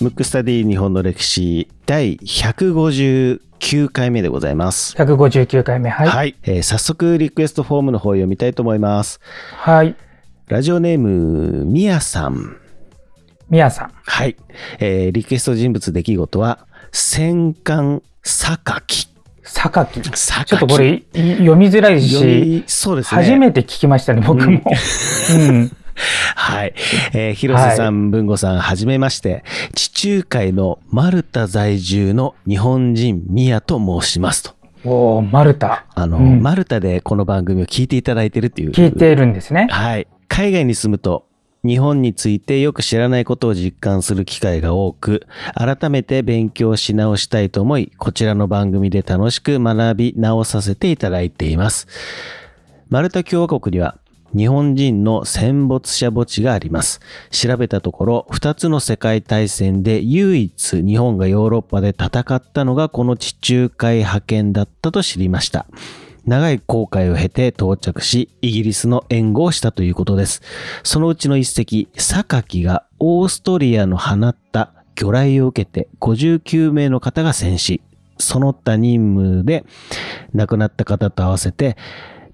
ムックスタディ日本の歴史第159回目でございます。159回目。はい。はい、えー早速リクエストフォームの方を読みたいと思います。はい。ラジオネーム、みやさん。みやさん。はい。えーリクエスト人物出来事は、戦艦榊。榊。榊。ちょっとこれい読みづらい読し、み、そうですね。初めて聞きましたね、僕も。うん。はい。えー広瀬さん、文吾さん、はじめまして。地中海のマルタ在住の日本人、ミヤと申しますと。おーマルタ。あの、うんマルタでこの番組を聞いていただいてるっていう。聞いているんですね。はい。海外に住むと、日本についてよく知らないことを実感する機会が多く、改めて勉強し直したいと思い、こちらの番組で楽しく学び直させていただいています。マルタ共和国には、日本人の戦没者墓地があります。調べたところ、二つの世界大戦で唯一日本がヨーロッパで戦ったのがこの地中海派遣だったと知りました。長い航海を経て到着し、イギリスの援護をしたということです。そのうちの一隻、榊がオーストリアの放った魚雷を受けて59名の方が戦死。その他任務で亡くなった方と合わせて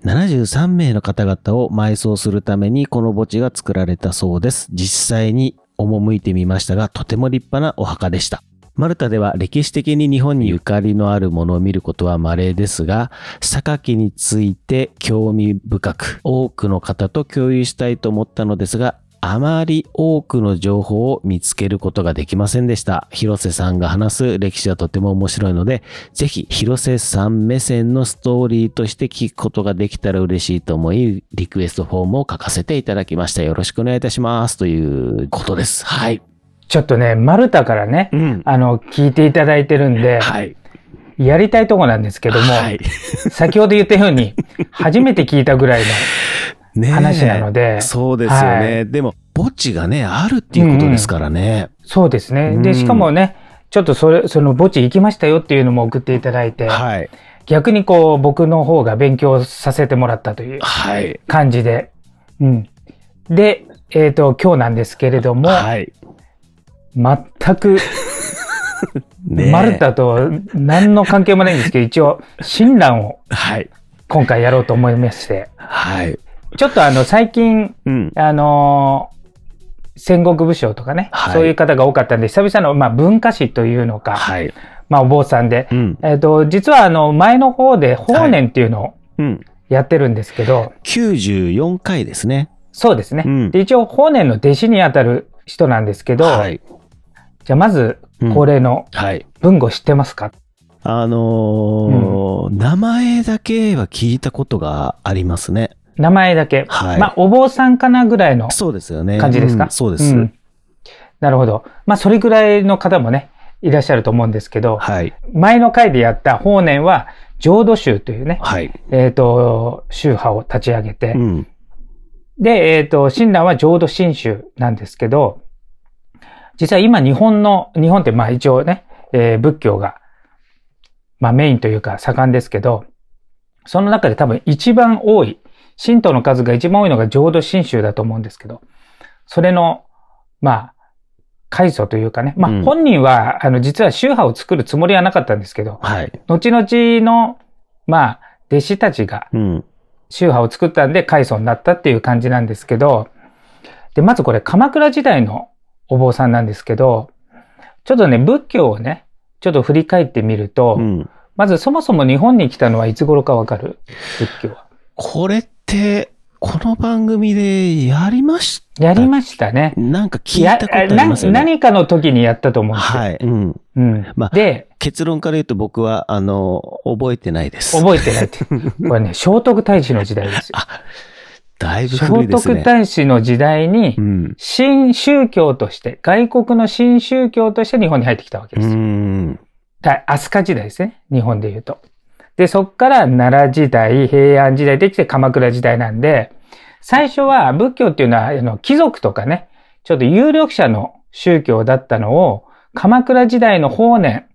73名の方々を埋葬するためにこの墓地が作られたそうです。実際に赴いてみましたが、とても立派なお墓でした。マルタでは歴史的に日本にゆかりのあるものを見ることは稀ですが、榊について興味深く多くの方と共有したいと思ったのですが、あまり多くの情報を見つけることができませんでした。広瀬さんが話す歴史はとても面白いので、ぜひ広瀬さん目線のストーリーとして聞くことができたら嬉しいと思い、リクエストフォームを書かせていただきました。よろしくお願いいたします。ということです。はい。ちょっとね、マルタからね、うん。あの、聞いていただいてるんで、はい。やりたいとこなんですけども、はい。先ほど言ったように、初めて聞いたぐらいの、話なのでそうですよね。はでも、墓地がね、あるっていうことですからね。そうですね。うんで、しかもね、ちょっとそれ、その墓地行きましたよっていうのも送っていただいて、はい。逆にこう、僕の方が勉強させてもらったというはい。感じで、うん。で、えっ、と、今日なんですけれども、はい。全く、マルタと何の関係もないんですけど、一応、診断をはい。今回やろうと思いまして、はい。ちょっとあの、最近、うん。あのー戦国武将とかね、はいそういう方が多かったんで、久々の、まあ、文化史というのか、はい。まあ、お坊さんで、うん。えっ、と、実はあの、前の方で法然っていうのをうん。やってるんですけど、94回ですね。そうですね。うんで一応、法然の弟子にあたる人なんですけど、はい。じゃあまず、うん恒例のはい。文語知ってますか、あのー名前だけは聞いたことがありますね。名前だけ。はいまあ、お坊さんかなぐらいのそうですよね。感じですか、うんそうです。んなるほど。まあ、それぐらいの方もね、いらっしゃると思うんですけど、はい。前の回でやった法然は、浄土宗というね、はい。えっ、と、宗派を立ち上げて、うん。で、えっ、と、親鸞は浄土真宗なんですけど、実は今日本の、日本ってまあ一応ね、えー仏教が、まあメインというか盛んですけど、その中で多分一番多い、神道の数が一番多いのが浄土真宗だと思うんですけど、それの、まあ、開祖というかね、まうんあ本人は、あの実は宗派を作るつもりはなかったんですけど、はい。後々の、まあ、弟子たちがうん。宗派を作ったんで開祖になったっていう感じなんですけど、で、まずこれ鎌倉時代のお坊さんなんですけど、ちょっとね、仏教をね、ちょっと振り返ってみると、うん。まずそもそも日本に来たのはいつ頃かわかる？仏教は。これって、この番組でやりましやりましたね。なんか聞いたことありますよね。な何かの時にやったと思うんですよ。はい。うん。うんまあで、結論から言うと僕は、あの、覚えてないです。覚えてないって。これね、聖徳太子の時代ですよ。だいぶ聖古いですね。徳太子の時代にう、ん。新宗教として、外国の新宗教として日本に入ってきたわけうです。だ飛鳥時代ですね。日本で言うと。で、そっから奈良時代、平安時代できて鎌倉時代なんで、最初は仏教っていうのは、あの、貴族とかね、ちょっと有力者の宗教だったのを、鎌倉時代の法然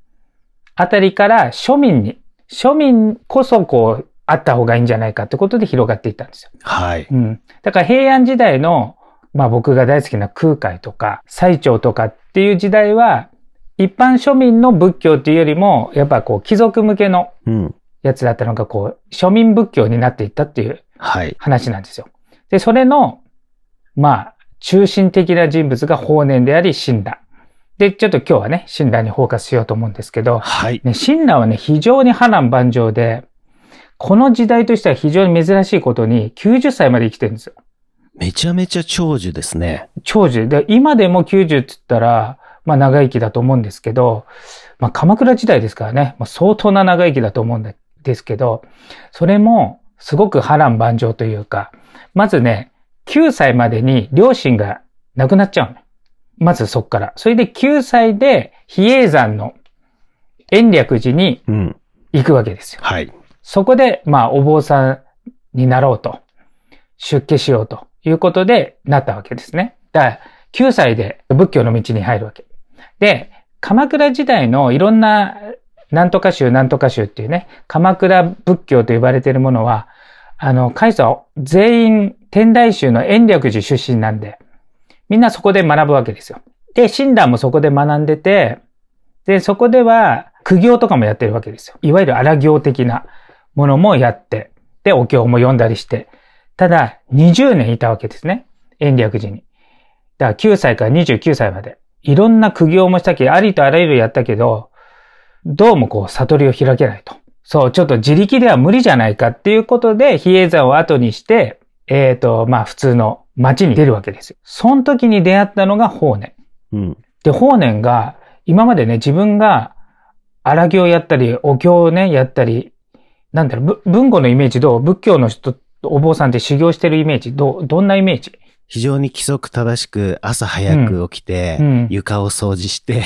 あたりから庶民に、庶民こそこう、あった方がいいんじゃないかってことで広がっていったんですよ。はい。うん。だから平安時代の、まあ僕が大好きな空海とか最澄とかっていう時代は、一般庶民の仏教っていうよりも、やっぱこう貴族向けのうん。やつだったのが、こう、庶民仏教になっていったっていうはい。話なんですよ。で、それの、まあ、中心的な人物が法然であり、親鸞。で、ちょっと今日はね、親鸞にフォーカスしようと思うんですけど、はい。ね、親鸞はね、非常に波乱万丈で、この時代としては非常に珍しいことに、90歳まで生きてるんですよ。めちゃめちゃ長寿ですね。長寿。で、今でも90って言ったら、まあ長生きだと思うんですけど、まあ鎌倉時代ですからね、まあ、相当な長生きだと思うんですけど、それもすごく波乱万丈というか、まずね、9歳までに両親が亡くなっちゃうの。まずそっから。それで9歳で比叡山の延暦寺にうん。行くわけですよ。はい。そこで、まあ、お坊さんになろうと、出家しようということでなったわけですね。だから、9歳で仏教の道に入るわけ。で、鎌倉時代のいろんな、なんとか宗、なんとか宗っていうね、鎌倉仏教と呼ばれているものは、あの、開祖全員天台宗の延暦寺出身なんで、みんなそこで学ぶわけですよ。で、親鸞もそこで学んでて、で、そこでは苦行とかもやってるわけですよ。いわゆる荒行的なものもやって、で、お経も読んだりして、ただ、20年いたわけですね。延暦寺に。だから9歳から29歳まで。いろんな苦行もしたけど、ありとあらゆるやったけど、どうもこう、悟りを開けないと。そう、ちょっと自力では無理じゃないかっていうことで、比叡山を後にして、えっ、と、まあ普通の街に出るわけですよ。その時に出会ったのが法然。うん。で、法然が、今までね、自分が荒行やったり、お経をね、やったり、なんだろう、ぶ文語のイメージどう仏教の人、お坊さんって修行してるイメージどうどんなイメージ？非常に規則正しく朝早く起きて、うん床を掃除して、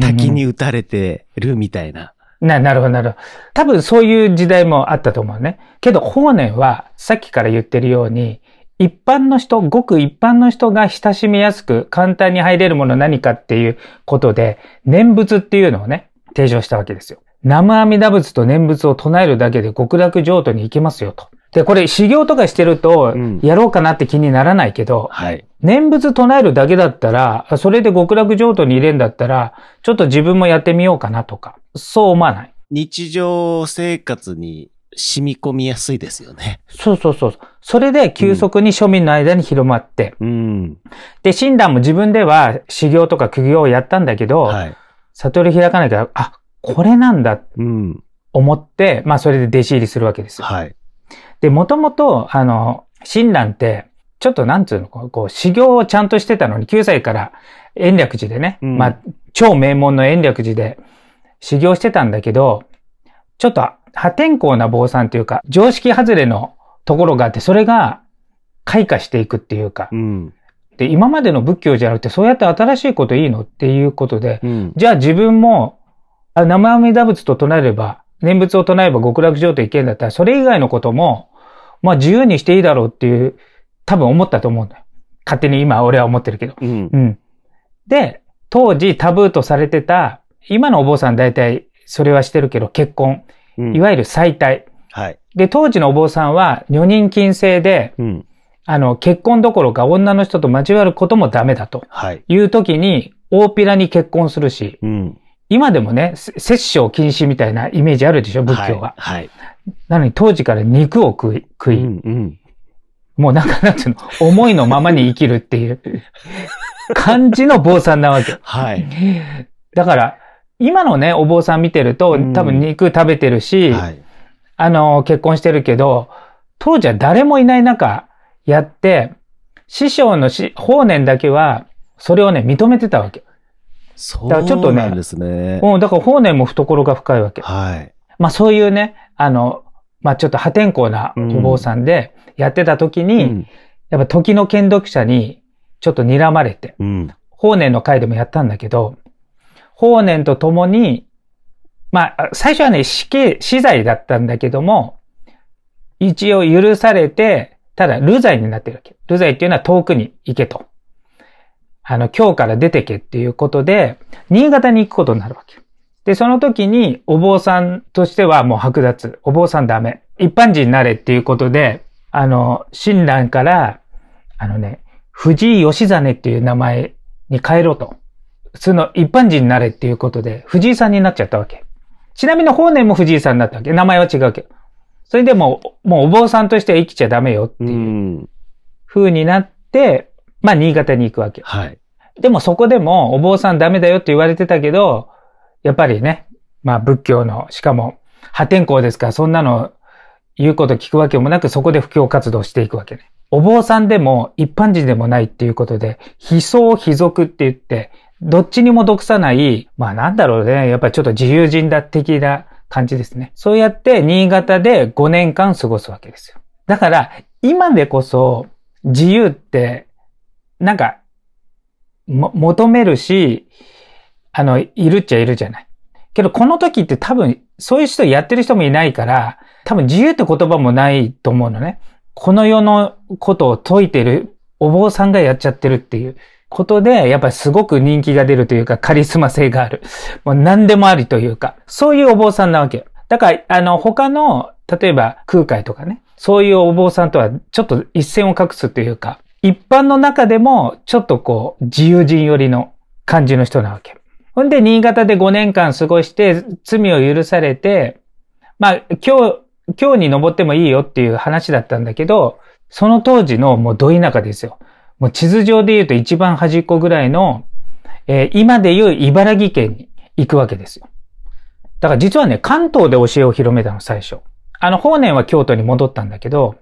滝に打たれてるみたいな。な、なるほど、なるほど。多分そういう時代もあったと思うね。けど、法然は、さっきから言ってるように、一般の人、ごく一般の人が親しみやすく簡単に入れるもの何かっていうことで、念仏っていうのをね、提唱したわけですよ。南無阿弥陀仏と念仏を唱えるだけで極楽浄土に行けますよと。で、これ修行とかしてるとうん、やろうかなって気にならないけど、はい。念仏唱えるだけだったら、それで極楽浄土に入れんだったら、ちょっと自分もやってみようかなとか、そう思わない。日常生活に染み込みやすいですよね。そうそうそう。それで急速に庶民の間に広まって、うん。で、親鸞も自分では修行とか苦行をやったんだけど、はい。悟り開かなきゃ、あ、これなんだうん。思って、まあそれで弟子入りするわけですよ。はい。で、もともと、あの、親鸞って、ちょっとなんつうの、こう、修行をちゃんとしてたのに、9歳から延暦寺でね、うんまあ、超名門の延暦寺で修行してたんだけど、ちょっと破天荒な坊さんというか、常識外れのところがあって、それが開花していくっていうか、うん。で、今までの仏教じゃなくて、そうやって新しいこといいのっていうことで、うん。じゃあ自分も、あ生阿弥陀仏と唱えれば、念仏を唱えれば極楽浄土行けるんだったら、それ以外のことも、まあ自由にしていいだろうっていう、多分思ったと思うんだよ。勝手に今俺は思ってるけど。うんう。ん。で、当時タブーとされてた、今のお坊さん大体それはしてるけど、結婚。うんいわゆる再退。はい。で、当時のお坊さんは女人禁制で、うん。あの、結婚どころか女の人と交わることもダメだとはい。いう時に、大っぴらに結婚するし、うん。今でもね、せ摂生禁止みたいなイメージあるでしょ、仏教は。はい。はい。なのに当時から肉を食い、食い、うん。うん。もうなんかなんていうの、思いのままに生きるっていう感じの坊さんなわけ。はい。だから、今のね、お坊さん見てるとうん、多分肉食べてるし、はい。あの、結婚してるけど、当時は誰もいない中やって、師匠のし法然だけは、それをね、認めてたわけ。そうなんですね。うん、だから法然も懐が深いわけ。はい。まあそういうね、あの、まあちょっと破天荒なお坊さんでやってた時に、うん。やっぱ時の剣読者にちょっと睨まれて、うん。法然の会でもやったんだけど、法然と共に、まあ、最初はね、死刑、死罪だったんだけども、一応許されて、ただ、流罪になってるわけ。流罪っていうのは遠くに行けと。あの、今日から出てけっていうことで、新潟に行くことになるわけ。で、その時に、お坊さんとしてはもう剥奪。お坊さんダメ。一般人になれっていうことで、あの、親鸞から、あのね、藤井義実っていう名前に変えろと。その一般人になれっていうことで、藤井さんになっちゃったわけ。ちなみに法然も藤井さんになったわけ。名前は違うわけど。それでもう、もうお坊さんとしては生きちゃダメよってう。いうん風になって、まあ新潟に行くわけ。はい。でもそこでもお坊さんダメだよって言われてたけど、やっぱりね、まあ仏教の、しかも破天荒ですから、そんなの言うこと聞くわけもなく、そこで布教活動していくわけね。お坊さんでも一般人でもないっていうことで、非僧非俗って言って、どっちにも毒さない、まあなんだろうね、やっぱりちょっと自由人だ的な感じですね。そうやって新潟で5年間過ごすわけですよ。だから、今でこそ自由って、なんか、も、求めるし、あの、いるっちゃいるじゃない。けど、この時って多分、そういう人やってる人もいないから、多分自由って言葉もないと思うのね。この世のことを説いてるお坊さんがやっちゃってるっていうことで、やっぱりすごく人気が出るというか、カリスマ性がある。もう何でもありというか、そういうお坊さんなわけよ。だから、あの、他の、例えば空海とかね、そういうお坊さんとはちょっと一線を画すというか、一般の中でもちょっとこう、自由人寄りの感じの人なわけ。ほんで、新潟で5年間過ごして、罪を許されて、まあ、今日、今日に登ってもいいよっていう話だったんだけど、その当時のもうど田舎ですよ。もう地図上で言うと一番端っこぐらいの、えー今で言う茨城県に行くわけですよ。だから実はね、関東で教えを広めたの、最初。あの、法然は京都に戻ったんだけど、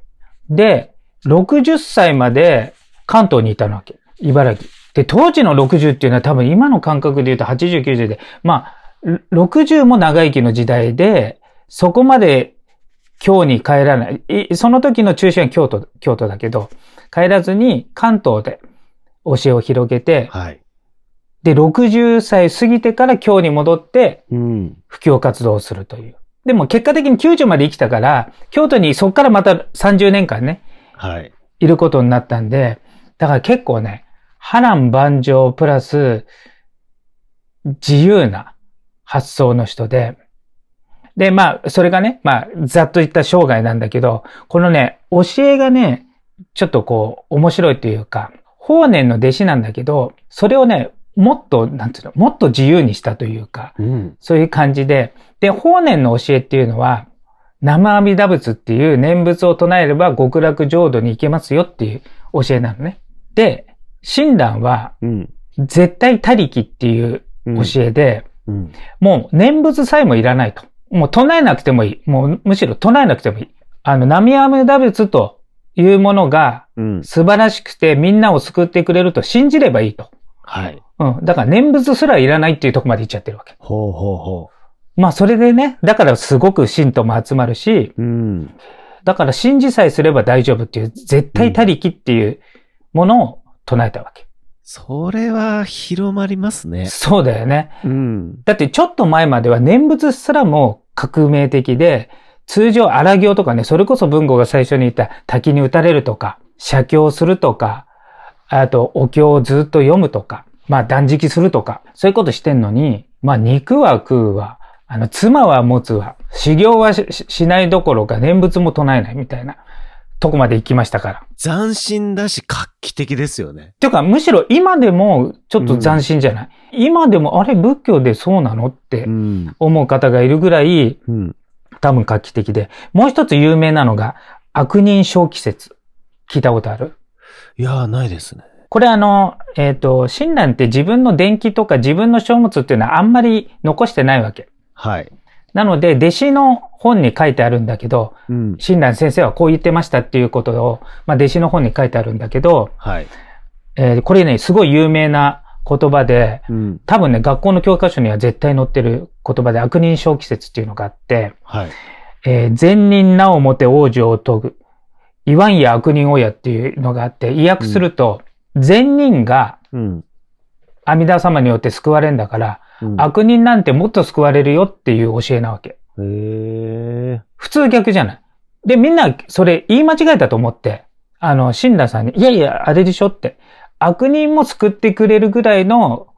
で、60歳まで関東にいたわけ。茨城。で、当時の60っていうのは多分今の感覚で言うと80、90で、まあ、60も長生きの時代で、そこまで京に帰らない。いその時の中心は京都、京都だけど、帰らずに関東で教えを広げて、はい。で、60歳過ぎてから京に戻って、うん。布教活動をするという。でも結果的に90まで生きたから、京都にそっからまた30年間ね、はい。いることになったんで、だから結構ね、波乱万丈プラス自由な発想の人で、で、まあ、それがね、まあ、ざっと言った生涯なんだけど、このね、教えがね、ちょっとこう、面白いというか、法然の弟子なんだけど、それをね、もっと、なんていうの、もっと自由にしたというか、うん。そういう感じで、で、法然の教えっていうのは、生阿弥陀仏っていう念仏を唱えれば極楽浄土に行けますよっていう教えなのね。で、親鸞はうん。絶対他力っていううん教えで、うん。もう念仏さえもいらないと。もう唱えなくてもいい。もうむしろ唱えなくてもいい。あの、南無阿弥陀仏というものがうん。素晴らしくてみんなを救ってくれると信じればいいと。はい。うん。だから念仏すらいらないっていうところまで行っちゃってるわけ。ほうほうほまあそれでね、だからすごく信徒も集まるし、う。うん。だから信じさえすれば大丈夫っていう、絶対他力っていうものを唱えたわけ。それは広まりますね。そうだよね。うん。だってちょっと前までは念仏すらも革命的で、通常荒行とかね、それこそ文豪が最初に言った滝に打たれるとか、写経するとか、あとお経をずっと読むとか、まあ断食するとか、そういうことしてんのに、まあ肉は食うわ、あの妻は持つわ、修行はしないどころか念仏も唱えないみたいなとこまで行きましたから。斬新だし画期的ですよね。ていうか、むしろ今でもちょっと斬新じゃない、今でも、あれ仏教でそうなのってうん。思う方がいるぐらい、うん。多分画期的で。もう一つ有名なのが、悪人小季節。聞いたことある？いやー、ないですね。これあの、えっ、と、親鸞って自分の伝記とか自分の書物っていうのはあんまり残してないわけ。はい。なので、弟子の本に書いてあるんだけど、うん。親鸞先生はこう言ってましたっていうことを、まあ、弟子の本に書いてあるんだけど、はい。えーこれね、すごい有名な言葉で、うん。多分ね、学校の教科書には絶対載ってる言葉で悪人小季節っていうのがあって、はい。えー善人なおもて王女を問ぐ。言わんや悪人親っていうのがあって、意訳すると、善人がうん。阿弥陀様によって救われるんだから、うん悪人なんてもっと救われるよっていう教えなわけ。普通逆じゃない。で、みんなそれ言い間違えたと思って、あの、死んださんに、いやいや、あれでしょって。悪人も救ってくれるぐらいの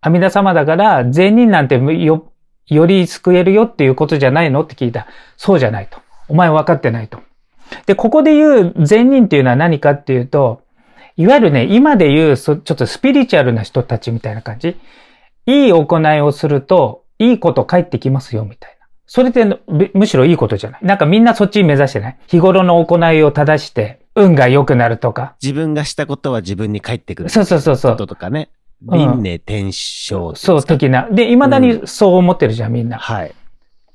阿弥陀様だから、善人なんてよ、より救えるよっていうことじゃないのって聞いた。そうじゃないと。お前分かってないと。で、ここで言う善人っていうのは何かっていうと、いわゆるね、今で言う、ちょっとスピリチュアルな人たちみたいな感じ。いい行いをすると、いいこと返ってきますよ、みたいな。それってむしろいいことじゃない？なんかみんなそっち目指してない？日頃の行いを正して、運が良くなるとか。自分がしたことは自分に返ってくる。そうそうそうそう。こととかね。輪廻転生、そう、的な。で、未だにそう思ってるじゃん、みんな。はい。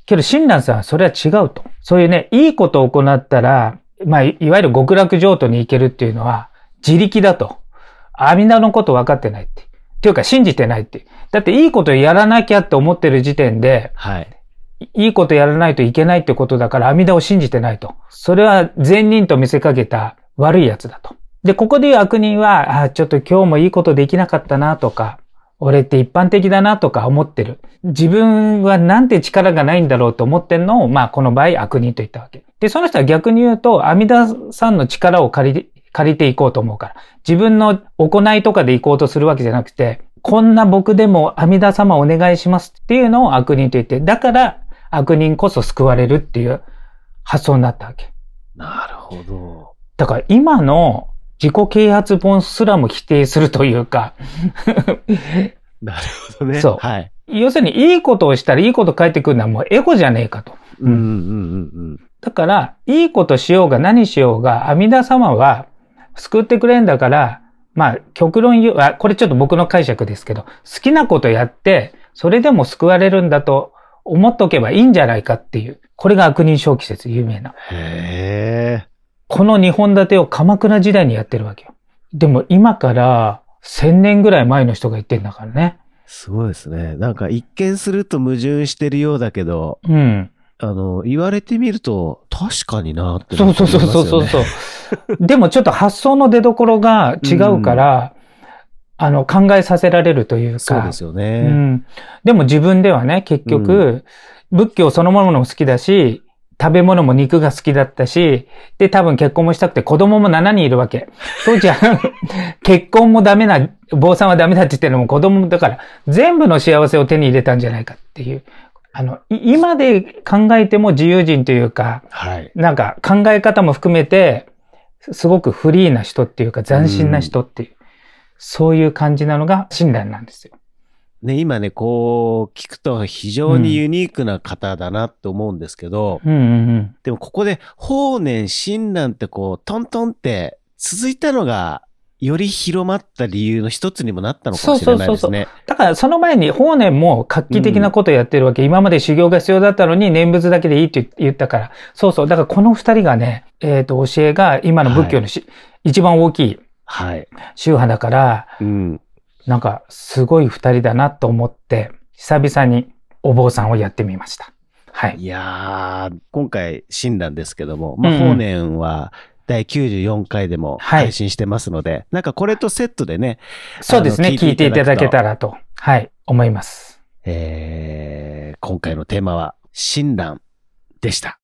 けど、親鸞さんはそれは違うと。そういうね、いいことを行ったら、まあ、いわゆる極楽浄土に行けるっていうのは、自力だと。阿弥陀のこと分かってないって。っていうか、信じてないって。だって、いいことやらなきゃって思ってる時点で、はい。いいことやらないといけないってことだから、阿弥陀を信じてないと。それは善人と見せかけた悪いやつだと。で、ここで言う悪人は、あちょっと今日もいいことできなかったなとか、俺って一般的だなとか思ってる。自分はなんて力がないんだろうと思ってんのを、まあこの場合悪人と言ったわけ。で、その人は逆に言うと、阿弥陀さんの力を借り、借りていこうと思うから。自分の行いとかで行こうとするわけじゃなくて、こんな僕でも阿弥陀様お願いしますっていうのを悪人と言って、だから悪人こそ救われるっていう発想になったわけ。なるほど。だから今の自己啓発本すらも否定するというか なるほどね。そう。はい。要するに、いいことをしたらいいこと返ってくるのはもうエゴじゃねえかと。うんうんうんうん。だから、いいことしようが何しようが、阿弥陀様は救ってくれんだから、まあ、極論言う、あ、これちょっと僕の解釈ですけど、好きなことやって、それでも救われるんだと思っとけばいいんじゃないかっていう。これが悪人小季節、有名な。へー。この日本立てを鎌倉時代にやってるわけよ。でも今から1000年ぐらい前の人が言ってんだからね。すごいですね。なんか一見すると矛盾してるようだけど、うん。あの、言われてみると、確かになって、ね、そうそうそうそうそう。でもちょっと発想の出所が違うから、うん、あの、考えさせられるというか。そうですよね。うん。でも自分ではね、結局、うん、仏教そのものも好きだし、食べ物も肉が好きだったし、で、多分結婚もしたくて子供も7人いるわけ。当時は結婚もダメな、坊さんはダメだって言ってるのも子供も、だから全部の幸せを手に入れたんじゃないかっていう。あの、今で考えても自由人というか、はい。なんか考え方も含めて、すごくフリーな人っていうか斬新な人っていう、うそういう感じなのが親鸞なんですよ。ね、今ね、こう、聞くと非常にユニークな方だなって思うんですけど、うんうんうん、でもここで法然親鸞ってこう、トントンって続いたのが、より広まった理由の一つにもなったのかもしれないですね。そうそうそうだからその前に法然も画期的なことをやってるわけ。うん、今まで修行が必要だったのに念仏だけでいいって言ったから。そうそう。だからこの二人がね、えっ、ー、と、教えが今の仏教のし、はい、一番大きい宗派だから、うん、なんかすごい二人だなと思って、久々にお坊さんをやってみました。はい。いやー、今回診断ですけども、まあ、法然は第94回でも配信してますので、はい、なんかこれとセットでね。そうですね、聞いていただけたらと、はい、思います。えー、今回のテーマは、診断でした。